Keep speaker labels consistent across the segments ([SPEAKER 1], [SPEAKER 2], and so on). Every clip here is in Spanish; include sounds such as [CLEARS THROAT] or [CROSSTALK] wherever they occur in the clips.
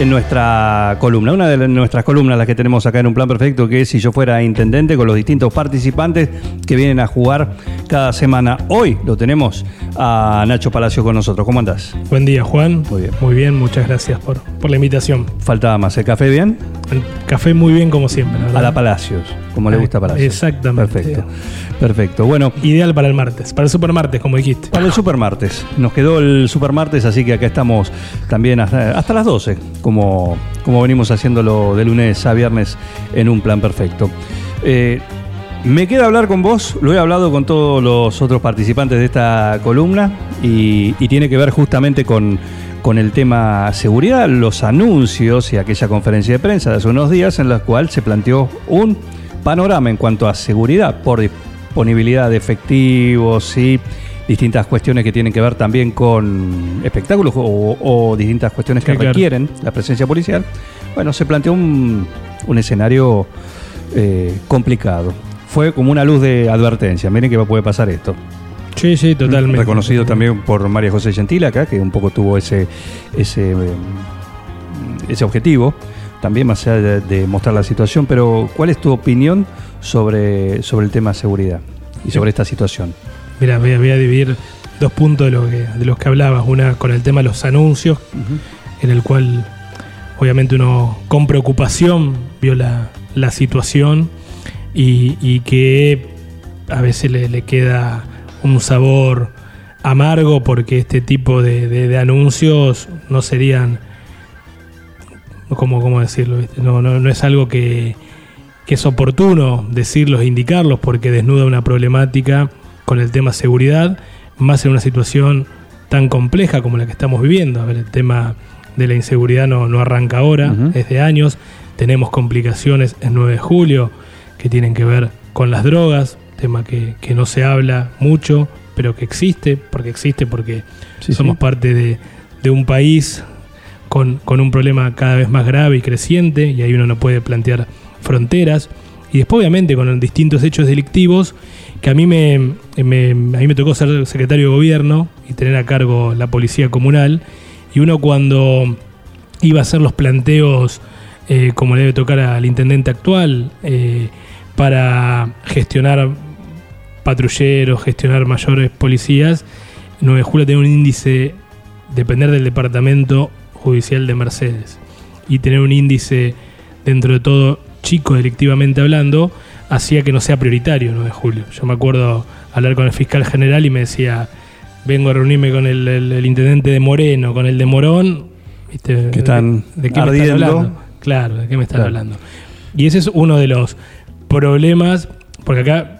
[SPEAKER 1] en nuestra columna, una de nuestras columnas, las que tenemos acá en un plan perfecto, que es si yo fuera intendente, con los distintos participantes que vienen a jugar cada semana. Hoy lo tenemos a Nacho Palacio con nosotros. ¿Cómo andás?
[SPEAKER 2] Buen día, Juan.
[SPEAKER 1] Muy bien.
[SPEAKER 2] Muy bien, muchas gracias por, por la invitación.
[SPEAKER 1] Faltaba más. ¿El café bien?
[SPEAKER 2] El café muy bien como siempre.
[SPEAKER 1] A la Palacios, como le gusta a Palacios.
[SPEAKER 2] Exactamente.
[SPEAKER 1] Perfecto. Perfecto. Bueno,
[SPEAKER 2] Ideal para el martes, para el supermartes, como dijiste.
[SPEAKER 1] Para el supermartes. Nos quedó el supermartes, así que acá estamos también hasta, hasta las 12, como, como venimos haciéndolo de lunes a viernes en un plan perfecto. Eh, me queda hablar con vos, lo he hablado con todos los otros participantes de esta columna y, y tiene que ver justamente con, con el tema seguridad, los anuncios y aquella conferencia de prensa de hace unos días en la cual se planteó un panorama en cuanto a seguridad por disponibilidad de efectivos y distintas cuestiones que tienen que ver también con espectáculos o, o distintas cuestiones que
[SPEAKER 2] Sí, claro.
[SPEAKER 1] requieren la presencia policial. Bueno, se planteó un, un escenario eh, complicado. Fue como una luz de advertencia. Miren que puede pasar esto.
[SPEAKER 2] Sí, sí, totalmente.
[SPEAKER 1] Reconocido también por María José Gentil acá, que un poco tuvo ese, ese, eh, ese objetivo, también más allá de, de mostrar la situación. Pero, ¿cuál es tu opinión sobre, sobre el tema seguridad y sobre esta situación?
[SPEAKER 2] Mira, voy a, voy a dividir dos puntos de, lo que, de los que hablabas. Una con el tema de los anuncios, en el cual obviamente uno con preocupación vio la, la situación y, y que a veces le, le queda un sabor amargo porque este tipo de, de- de anuncios no serían, ¿cómo, cómo decirlo? ¿viste? No, no, no es algo que, que es oportuno decirlos e indicarlos porque desnuda una problemática con el tema seguridad, más en una situación tan compleja como la que estamos viviendo. A ver, el tema de la inseguridad no, no arranca ahora,
[SPEAKER 1] Ujú.
[SPEAKER 2] es de años. Tenemos complicaciones en 9 de julio que tienen que ver con las drogas, tema que, que no se habla mucho, pero que existe, porque existe, porque
[SPEAKER 1] Sí,
[SPEAKER 2] somos
[SPEAKER 1] sí.
[SPEAKER 2] parte de, de un país con, con un problema cada vez más grave y creciente, y ahí uno no puede plantear fronteras. Y después, obviamente, con distintos hechos delictivos, que a mí me, me- a mí me tocó ser secretario de gobierno y tener a cargo la policía comunal, y uno cuando iba a hacer los planteos, eh, como le debe tocar al intendente actual, eh, para gestionar patrulleros, gestionar mayores policías, 9 de julio tiene un índice, depender del departamento judicial de Mercedes, y tener un índice dentro de todo chico delictivamente hablando, hacía que no sea prioritario 9 de julio. Yo me acuerdo hablar con el fiscal general y me decía, vengo a reunirme con el, el- el intendente de Moreno, con el de Morón, ¿viste?
[SPEAKER 1] Que están
[SPEAKER 2] ¿De, de qué me están hablando? Claro, ¿de qué me están
[SPEAKER 1] Claro.
[SPEAKER 2] hablando? Y ese es uno de los problemas, porque acá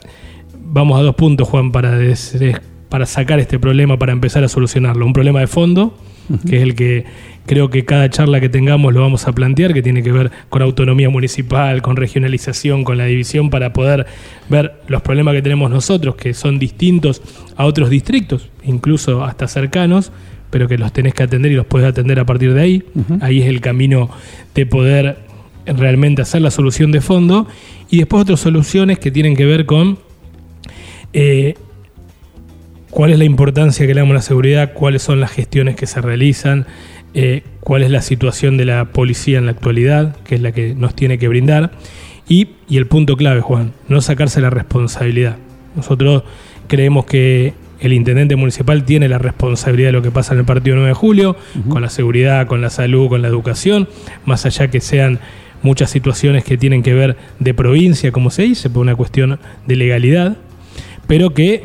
[SPEAKER 2] vamos a dos puntos, Juan, para, des- para sacar este problema, para empezar a solucionarlo. Un problema de fondo, que es el que creo que cada charla que tengamos lo vamos a plantear, que tiene que ver con autonomía municipal, con regionalización, con la división, para poder ver los problemas que tenemos nosotros, que son distintos a otros distritos, incluso hasta cercanos, pero que los tenés que atender y los puedes atender a partir de ahí. Ahí es el camino de poder realmente hacer la solución de fondo. Y después otras soluciones que tienen que ver con eh, cuál es la importancia que le damos a la seguridad, cuáles son las gestiones que se realizan, eh, cuál es la situación de la policía en la actualidad, que es la que nos tiene que brindar. Y, y el punto clave, Juan, no sacarse la responsabilidad. Nosotros creemos que el intendente municipal tiene la responsabilidad de lo que pasa en el partido 9 de julio, con la seguridad, con la salud, con la educación, más allá que sean muchas situaciones que tienen que ver de provincia, como se dice, por una cuestión de legalidad, pero que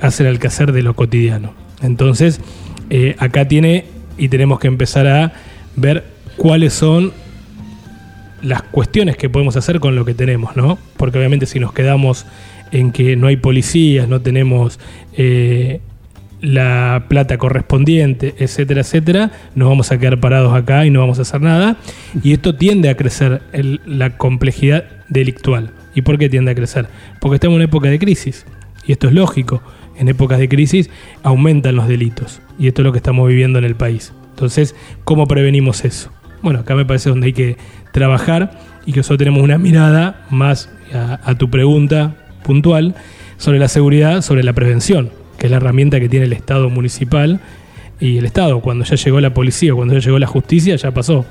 [SPEAKER 2] hacen el quehacer de lo cotidiano. Entonces, eh, acá tiene y tenemos que empezar a ver cuáles son las cuestiones que podemos hacer con lo que tenemos, ¿no? Porque obviamente si nos quedamos en que no hay policías, no tenemos eh, la plata correspondiente, etcétera, etcétera, nos vamos a quedar parados acá y no vamos a hacer nada. Y esto tiende a crecer la complejidad delictual. ¿Y por qué tiende a crecer? Porque estamos en una época de crisis. Y esto es lógico. En épocas de crisis aumentan los delitos. Y esto es lo que estamos viviendo en el país. Entonces, ¿cómo prevenimos eso? Bueno, acá me parece donde hay que trabajar y que nosotros tenemos una mirada más a, tu pregunta puntual sobre la seguridad, sobre la prevención, que es la herramienta que tiene el Estado municipal y el Estado. Cuando ya llegó la policía, cuando ya llegó la justicia, ya pasó.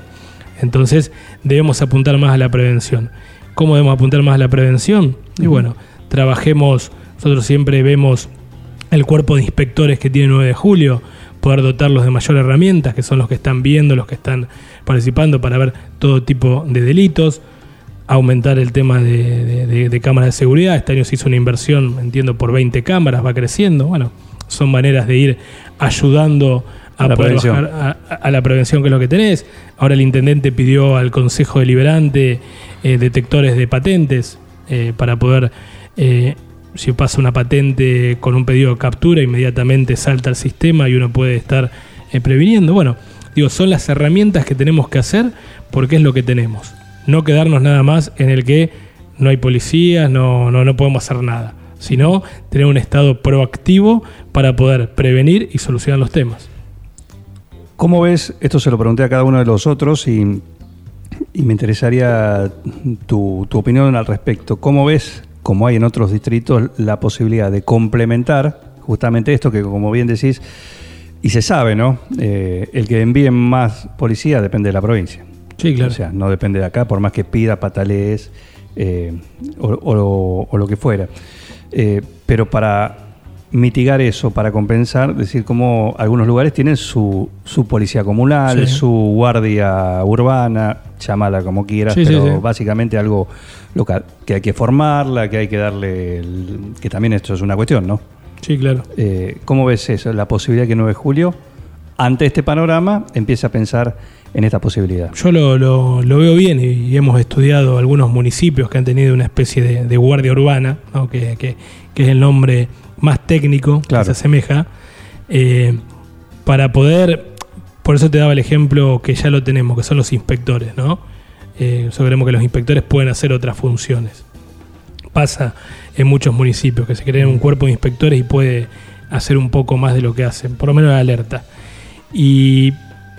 [SPEAKER 2] Entonces debemos apuntar más a la prevención. ¿Cómo debemos apuntar más a la prevención? Y bueno, trabajemos, nosotros siempre vemos el cuerpo de inspectores que tiene 9 de julio, poder dotarlos de mayor herramientas, que son los que están viendo, los que están participando para ver todo tipo de delitos, aumentar el tema de, de- de- de cámaras de seguridad. Este año se hizo una inversión, entiendo, por 20 cámaras, va creciendo. Bueno, son maneras de ir ayudando a,
[SPEAKER 1] La
[SPEAKER 2] poder
[SPEAKER 1] prevención.
[SPEAKER 2] bajar a, a la prevención que es lo que tenés. Ahora el intendente pidió al Consejo Deliberante eh, detectores de patentes eh, para poder, eh, si pasa una patente con un pedido de captura, inmediatamente salta al sistema y uno puede estar previniendo. Bueno, digo, son las herramientas que tenemos que hacer porque es lo que tenemos. No quedarnos nada más en el que no hay policías, no, no, no podemos hacer nada, sino tener un estado proactivo para poder prevenir y solucionar los temas.
[SPEAKER 1] ¿Cómo ves? Esto se lo pregunté a cada uno de los otros y, y me interesaría tu, tu opinión al respecto. ¿Cómo ves, como hay en otros distritos, la posibilidad de complementar justamente esto que, como bien decís, y se sabe, ¿no? Eh, el que envíen más policía depende de la provincia.
[SPEAKER 2] Sí, claro.
[SPEAKER 1] O sea, no depende de acá, por más que pida patalees eh, o, o- o lo que fuera. Eh, pero para mitigar eso, para compensar, decir como algunos lugares tienen su, su policía comunal,
[SPEAKER 2] Sí.
[SPEAKER 1] su guardia urbana, llámala como quieras,
[SPEAKER 2] Sí,
[SPEAKER 1] pero
[SPEAKER 2] sí.
[SPEAKER 1] básicamente algo local, que hay que formarla, que hay que darle, el- que también esto es una cuestión, ¿no?
[SPEAKER 2] Sí, claro.
[SPEAKER 1] Eh, ¿Cómo ves eso? La posibilidad que 9 de julio, ante este panorama, empiece a pensar en esta posibilidad.
[SPEAKER 2] Yo lo, lo- lo veo bien y, y hemos estudiado algunos municipios que han tenido una especie de, de guardia urbana, ¿no? que, que- que es el nombre más técnico
[SPEAKER 1] Claro.
[SPEAKER 2] que se asemeja, eh, para poder, por eso te daba el ejemplo que ya lo tenemos, que son los inspectores, ¿no? Eh, nosotros creemos que los inspectores pueden hacer otras funciones. Pasa en muchos municipios que se crean un cuerpo de inspectores y puede hacer un poco más de lo que hacen, por lo menos la alerta. Y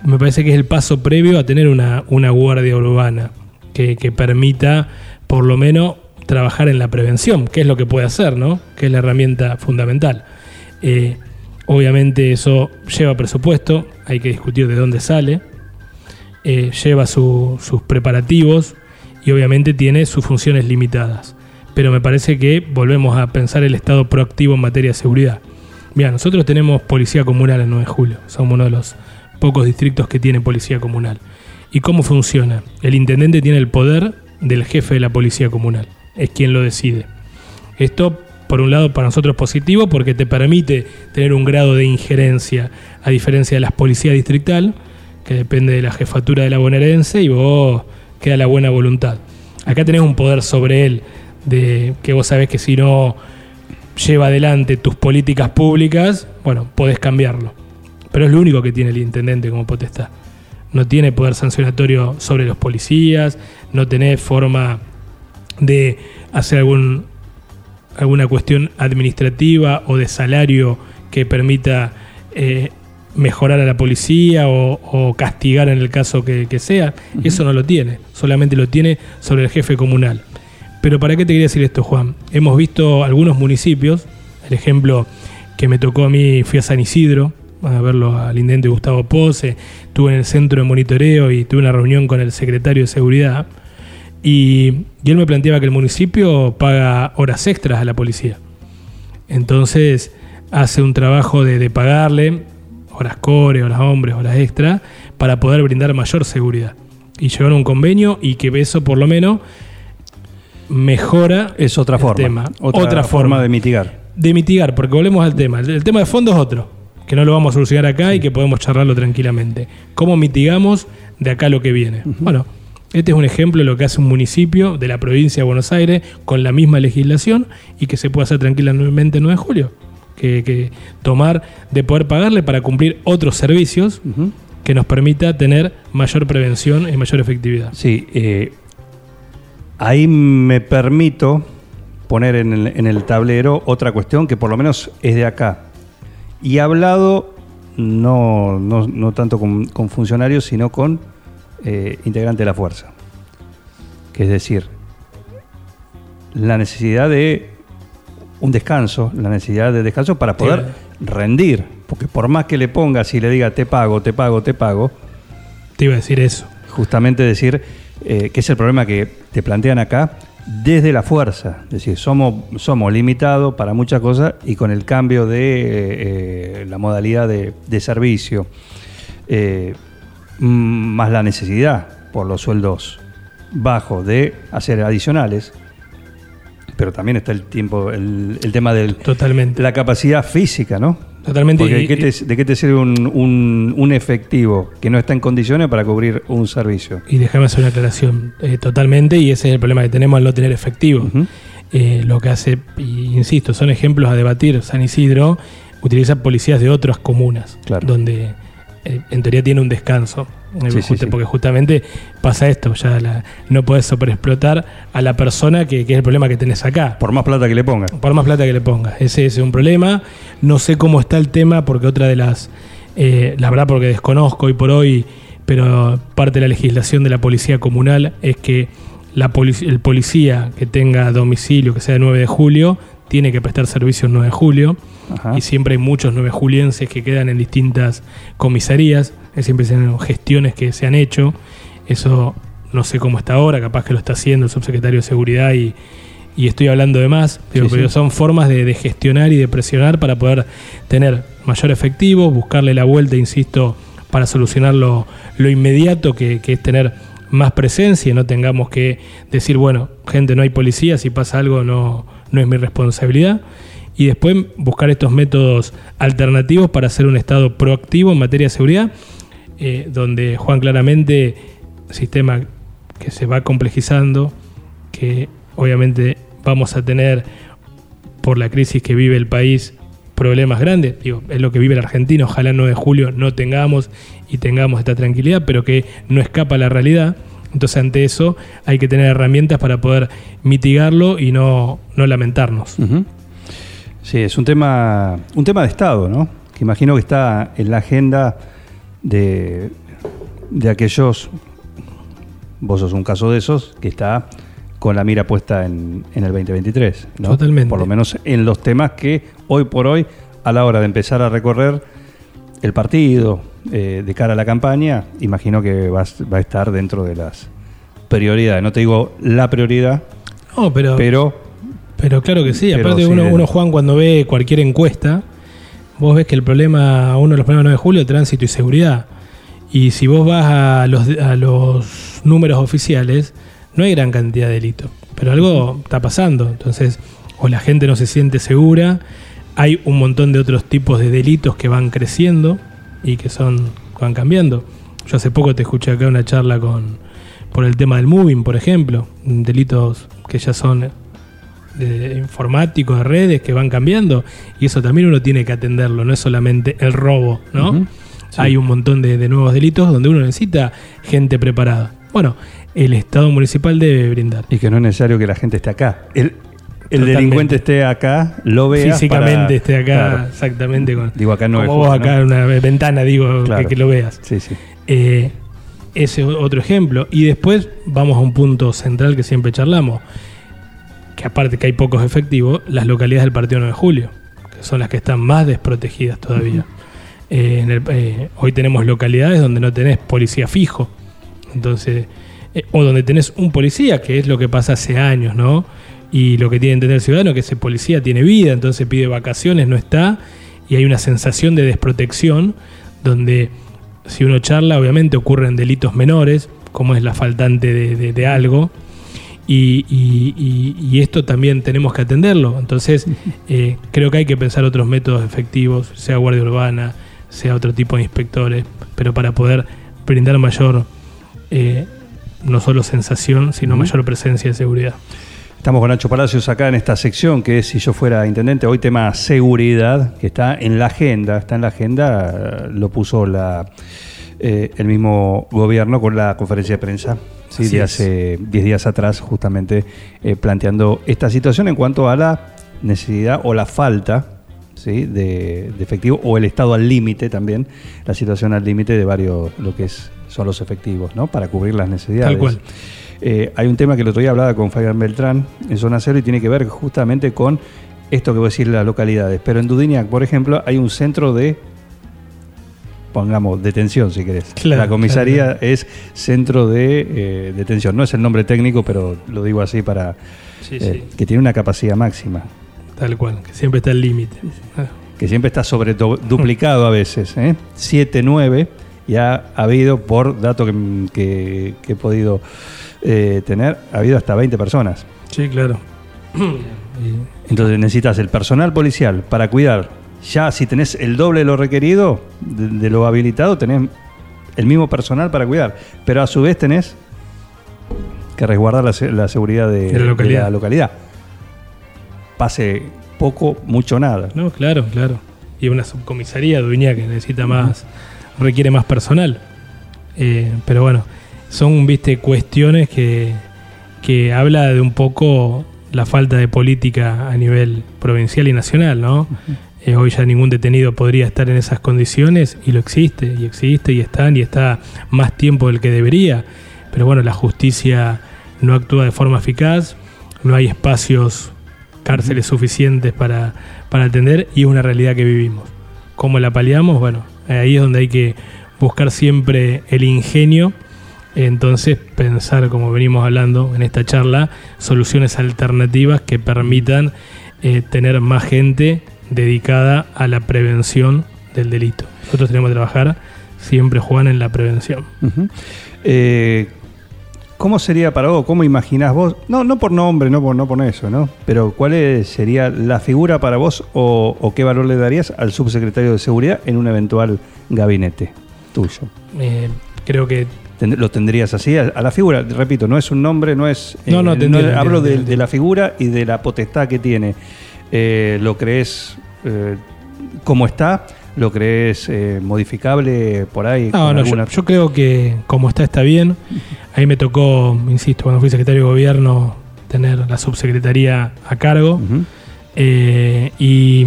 [SPEAKER 2] me parece que es el paso previo a tener una, una guardia urbana que, que permita, por lo menos, trabajar en la prevención, que es lo que puede hacer, ¿no? Que es la herramienta fundamental. Eh, obviamente eso lleva presupuesto, hay que discutir de dónde sale, eh, lleva su- sus preparativos y obviamente tiene sus funciones limitadas. Pero me parece que volvemos a pensar el Estado proactivo en materia de seguridad. Mira, nosotros tenemos policía comunal en 9 de julio, somos uno de los pocos distritos que tiene policía comunal. ¿Y cómo funciona? El intendente tiene el poder del jefe de la policía comunal, es quien lo decide. Esto, por un lado, para nosotros es positivo porque te permite tener un grado de injerencia, a diferencia de las policías distrital, que depende de la jefatura de la bonaerense y vos queda la buena voluntad. Acá tenés un poder sobre él, de que vos sabés que si no lleva adelante tus políticas públicas, bueno, podés cambiarlo. Pero es lo único que tiene el intendente como potestad. No tiene poder sancionatorio sobre los policías, no tenés forma de hacer algún, alguna cuestión administrativa o de salario que permita eh, mejorar a la policía o, o castigar en el caso que, que sea. Eso no lo tiene, solamente lo tiene sobre el jefe comunal. Pero ¿para qué te quería decir esto, Juan? Hemos visto algunos municipios, el ejemplo que me tocó a mí, fui a San Isidro a verlo al intendente Gustavo Pose, estuve en el centro de monitoreo y tuve una reunión con el secretario de seguridad y, él me planteaba que el municipio paga horas extras a la policía. Entonces hace un trabajo de, pagarle horas core, horas hombres, horas extra, para poder brindar mayor seguridad. Y llegaron a un convenio y que eso por lo menos mejora
[SPEAKER 1] Es otra
[SPEAKER 2] el
[SPEAKER 1] forma.
[SPEAKER 2] tema.
[SPEAKER 1] Otra,
[SPEAKER 2] Otra
[SPEAKER 1] forma
[SPEAKER 2] forma.
[SPEAKER 1] de mitigar.
[SPEAKER 2] de mitigar, porque volvemos al tema. El, el tema de fondo es otro, que no lo vamos a solucionar acá y que podemos charlarlo tranquilamente. ¿Cómo mitigamos de acá lo que viene? Bueno, este es un ejemplo de lo que hace un municipio de la provincia de Buenos Aires con la misma legislación y que se puede hacer tranquilamente el 9 de julio. que, que tomar de poder pagarle para cumplir otros servicios que nos permita tener mayor prevención y mayor efectividad.
[SPEAKER 1] Sí, eh, ahí me permito poner en el, en el tablero otra cuestión que por lo menos es de acá. Y he hablado no, no, no tanto con, con funcionarios, sino con eh, integrantes de la fuerza. Que es decir, la necesidad de un descanso, la necesidad de descanso para poder rendir. Porque por más que le pongas y le diga te pago, te pago, te pago,
[SPEAKER 2] Te iba a decir eso.
[SPEAKER 1] justamente decir eh, que es el problema que te plantean acá desde la fuerza. Es decir, somos, somos limitados para muchas cosas y con el cambio de eh, eh, la modalidad de, de servicio, eh, más la necesidad por los sueldos bajos de hacer adicionales, pero también está el tiempo, el, el tema de
[SPEAKER 2] Totalmente.
[SPEAKER 1] la capacidad física, ¿no?
[SPEAKER 2] Totalmente.
[SPEAKER 1] Porque ¿de qué te, de qué te sirve un, un- un efectivo que no está en condiciones para cubrir un servicio?
[SPEAKER 2] Y déjame hacer una aclaración. eh, totalmente, y ese es el problema que tenemos al no tener efectivo. Eh, lo que hace, insisto, son ejemplos a debatir. San Isidro utiliza policías de otras comunas,
[SPEAKER 1] Claro.
[SPEAKER 2] donde eh, en teoría tiene un descanso.
[SPEAKER 1] Sí, sí,
[SPEAKER 2] justo-
[SPEAKER 1] sí.
[SPEAKER 2] Porque justamente pasa esto, ya la- no puedes sobreexplotar a la persona que, que es el problema que tenés acá.
[SPEAKER 1] Por más plata que le pongan.
[SPEAKER 2] Por más plata que le pongas. Ese, ese es un problema. No sé cómo está el tema, porque otra de las. eh, la verdad, porque desconozco hoy por hoy, pero parte de la legislación de la policía comunal es que la polic- el policía que tenga domicilio, que sea de 9 de julio, tiene que prestar servicio el 9 de julio.
[SPEAKER 1] Ajá.
[SPEAKER 2] Y siempre hay muchos 9 julienses que quedan en distintas comisarías. Siempre se han gestiones que se han hecho. Eso no sé cómo está ahora, capaz que lo está haciendo el subsecretario de Seguridad y, y estoy hablando de más, pero,
[SPEAKER 1] Sí, sí.
[SPEAKER 2] pero son formas de, de gestionar y de presionar para poder tener mayor efectivo, buscarle la vuelta, insisto, para solucionar lo, lo inmediato que, que es tener más presencia y no tengamos que decir, bueno, gente, no hay policía, si pasa algo no, no es mi responsabilidad. Y después buscar estos métodos alternativos para hacer un Estado proactivo en materia de seguridad, eh, donde Juan claramente, sistema que se va complejizando, que obviamente vamos a tener por la crisis que vive el país problemas grandes, digo, es lo que vive la Argentina, ojalá el 9 de julio no tengamos y tengamos esta tranquilidad, pero que no escapa a la realidad. Entonces ante eso hay que tener herramientas para poder mitigarlo y no, no lamentarnos.
[SPEAKER 1] Sí, es un tema, un tema de Estado, ¿no? Que imagino que está en la agenda de, de aquellos, vos sos un caso de esos, que está con la mira puesta en, en el 2023, ¿no?
[SPEAKER 2] Totalmente.
[SPEAKER 1] Por lo menos en los temas que hoy por hoy, a la hora de empezar a recorrer el partido eh, de cara a la campaña, imagino que va, a- va a estar dentro de las prioridades. No te digo la prioridad,
[SPEAKER 2] No, pero,
[SPEAKER 1] pero
[SPEAKER 2] pero claro que sí. Aparte,
[SPEAKER 1] sí,
[SPEAKER 2] uno, uno, Juan, cuando ve cualquier encuesta, vos ves que el problema, uno de los problemas del 9 de julio es tránsito y seguridad. Y si vos vas a los, a los números oficiales, no hay gran cantidad de delitos. Pero algo está pasando. Entonces, o la gente no se siente segura, hay un montón de otros tipos de delitos que van creciendo y que son van cambiando. Yo hace poco te escuché acá una charla con por el tema del moving, por ejemplo, delitos que ya son de informáticos, de redes que van cambiando y eso también uno tiene que atenderlo, no es solamente el robo, ¿no?
[SPEAKER 1] Sí.
[SPEAKER 2] Hay un montón de, de nuevos delitos donde uno necesita gente preparada. Bueno, el Estado municipal debe brindar.
[SPEAKER 1] Y que no es necesario que la gente esté acá. El, el
[SPEAKER 2] Totalmente.
[SPEAKER 1] delincuente esté acá, lo vea.
[SPEAKER 2] Físicamente
[SPEAKER 1] para-
[SPEAKER 2] esté acá,
[SPEAKER 1] Claro.
[SPEAKER 2] exactamente. Con,
[SPEAKER 1] Digo, acá no
[SPEAKER 2] como vos acá
[SPEAKER 1] ¿no?
[SPEAKER 2] en una ventana, digo,
[SPEAKER 1] Claro.
[SPEAKER 2] que, que lo veas.
[SPEAKER 1] Sí, sí.
[SPEAKER 2] Eh, ese es otro ejemplo. Y después vamos a un punto central que siempre charlamos, que aparte que hay pocos efectivos, las localidades del Partido 9 de Julio, que son las que están más desprotegidas todavía. Eh, en el- eh, hoy tenemos localidades donde no tenés policía fijo, entonces eh, o donde tenés un policía, que es lo que pasa hace años, ¿no? Y lo que tiene que entender el ciudadano es que ese policía tiene vida, entonces pide vacaciones, no está, y hay una sensación de desprotección donde si uno charla, obviamente ocurren delitos menores, como es la faltante de, de- de algo, y, y- y- y esto también tenemos que atenderlo. Entonces, [LAUGHS] eh, creo que hay que pensar otros métodos efectivos, sea guardia urbana, sea otro tipo de inspectores, pero para poder brindar mayor, eh, no solo sensación, sino mayor presencia de seguridad.
[SPEAKER 1] Estamos con Nacho Palacios acá en esta sección que es Si yo fuera intendente, hoy tema seguridad, que está en la agenda, está en la agenda, lo puso la, eh, el mismo gobierno con la conferencia de prensa ¿sí? De hace 10 días atrás, justamente eh, planteando esta situación en cuanto a la necesidad o la falta ¿sí? de, de efectivo o el estado al límite también, la situación al límite de varios, lo que es, son los efectivos, ¿no? Para cubrir las necesidades.
[SPEAKER 2] Tal cual.
[SPEAKER 1] Eh, hay un tema que el otro día hablaba con Fabián Beltrán en Zona Cero y tiene que ver justamente con esto que voy a decir las localidades. Pero en Dudiniac, por ejemplo, hay un centro de, pongamos, detención, si querés.
[SPEAKER 2] Claro,
[SPEAKER 1] la comisaría
[SPEAKER 2] claro.
[SPEAKER 1] es centro de eh, detención. No es el nombre técnico, pero lo digo así para...
[SPEAKER 2] Sí,
[SPEAKER 1] eh, que tiene una capacidad máxima.
[SPEAKER 2] Tal cual, que siempre está el límite. Ah,
[SPEAKER 1] que siempre está sobre duplicado a veces, ¿eh? 7, 9, y ha habido, por dato que, que- que he podido eh, tener, ha habido hasta 20 personas.
[SPEAKER 2] Sí, claro. [CLEARS THROAT]
[SPEAKER 1] Entonces necesitas el personal policial para cuidar. Ya si tenés el doble de lo requerido, de, de lo habilitado, tenés el mismo personal para cuidar. Pero a su vez tenés que resguardar la, la seguridad de,
[SPEAKER 2] De la localidad.
[SPEAKER 1] de la localidad. Pase poco, mucho, nada.
[SPEAKER 2] No, claro, claro. Y una subcomisaría de Uña que necesita más, requiere más personal. Eh, pero bueno, son, viste, cuestiones que, que habla de un poco la falta de política a nivel provincial y nacional, ¿no? Eh, hoy ya ningún detenido podría estar en esas condiciones y lo existe, y existe, y están, y está más tiempo del que debería. Pero bueno, la justicia no actúa de forma eficaz, no hay espacios, cárceles suficientes para, para atender y es una realidad que vivimos. ¿Cómo la paliamos? Bueno, ahí es donde hay que buscar siempre el ingenio, entonces pensar, como venimos hablando en esta charla, soluciones alternativas que permitan eh, tener más gente dedicada a la prevención del delito. Nosotros tenemos que trabajar siempre, Juan, en la prevención.
[SPEAKER 1] Eh, ¿Cómo sería para vos? ¿Cómo imaginás vos? No, no por nombre, no por, no por eso, ¿no? Pero ¿cuál es- sería la figura para vos o, o qué valor le darías al subsecretario de Seguridad en un eventual gabinete tuyo?
[SPEAKER 2] Eh, creo que
[SPEAKER 1] ¿Lo tendrías así? A, la figura, repito, no es un nombre, no es...
[SPEAKER 2] No, no, entiendo,
[SPEAKER 1] hablo
[SPEAKER 2] entiendo,
[SPEAKER 1] de, la figura y de la potestad que tiene. Eh, ¿Lo crees eh, como está? ¿Lo crees eh, modificable por ahí?
[SPEAKER 2] No, no, yo,
[SPEAKER 1] alguna-
[SPEAKER 2] yo creo que como está, está bien. A mí me tocó, insisto, cuando fui secretario de gobierno, tener la subsecretaría a cargo. Eh, y,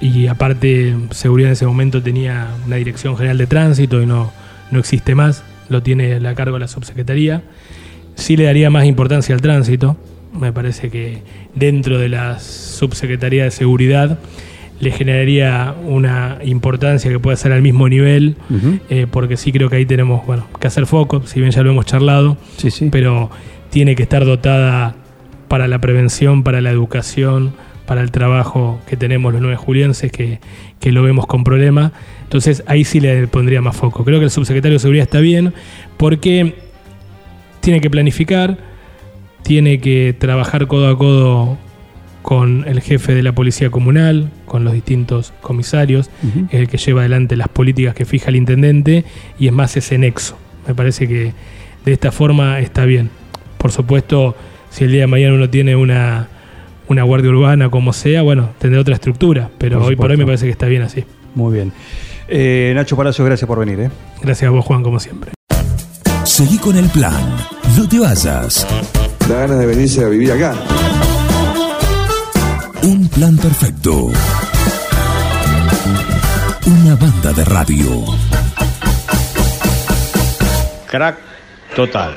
[SPEAKER 2] y aparte, seguridad en ese momento tenía una dirección general de tránsito y no, no existe más. Lo tiene a cargo la subsecretaría. Sí le daría más importancia al tránsito. Me parece que dentro de la subsecretaría de seguridad le generaría una importancia que pueda ser al mismo nivel, eh, porque sí creo que ahí tenemos bueno, que hacer foco, si bien ya lo hemos charlado,
[SPEAKER 1] Sí, sí.
[SPEAKER 2] pero tiene que estar dotada para la prevención, para la educación, para el trabajo que tenemos los nueve julienses, que, que lo vemos con problema. Entonces ahí sí le pondría más foco. Creo que el subsecretario de Seguridad está bien porque tiene que planificar, tiene que trabajar codo a codo con el jefe de la policía comunal, con los distintos comisarios, el que lleva adelante las políticas que fija el intendente y es más ese nexo. Me parece que de esta forma está bien. Por supuesto, si el día de mañana uno tiene una, una guardia urbana como sea, bueno, tendrá otra estructura, pero
[SPEAKER 1] Por
[SPEAKER 2] hoy por hoy me parece que está bien así.
[SPEAKER 1] Muy bien. Eh, Nacho Palacio, gracias por venir. ¿eh?
[SPEAKER 2] Gracias a vos, Juan, como siempre.
[SPEAKER 3] Seguí con el plan. No te vayas.
[SPEAKER 4] Da ganas de venirse a vivir acá.
[SPEAKER 3] Un plan perfecto. Una banda de radio.
[SPEAKER 5] Crack total.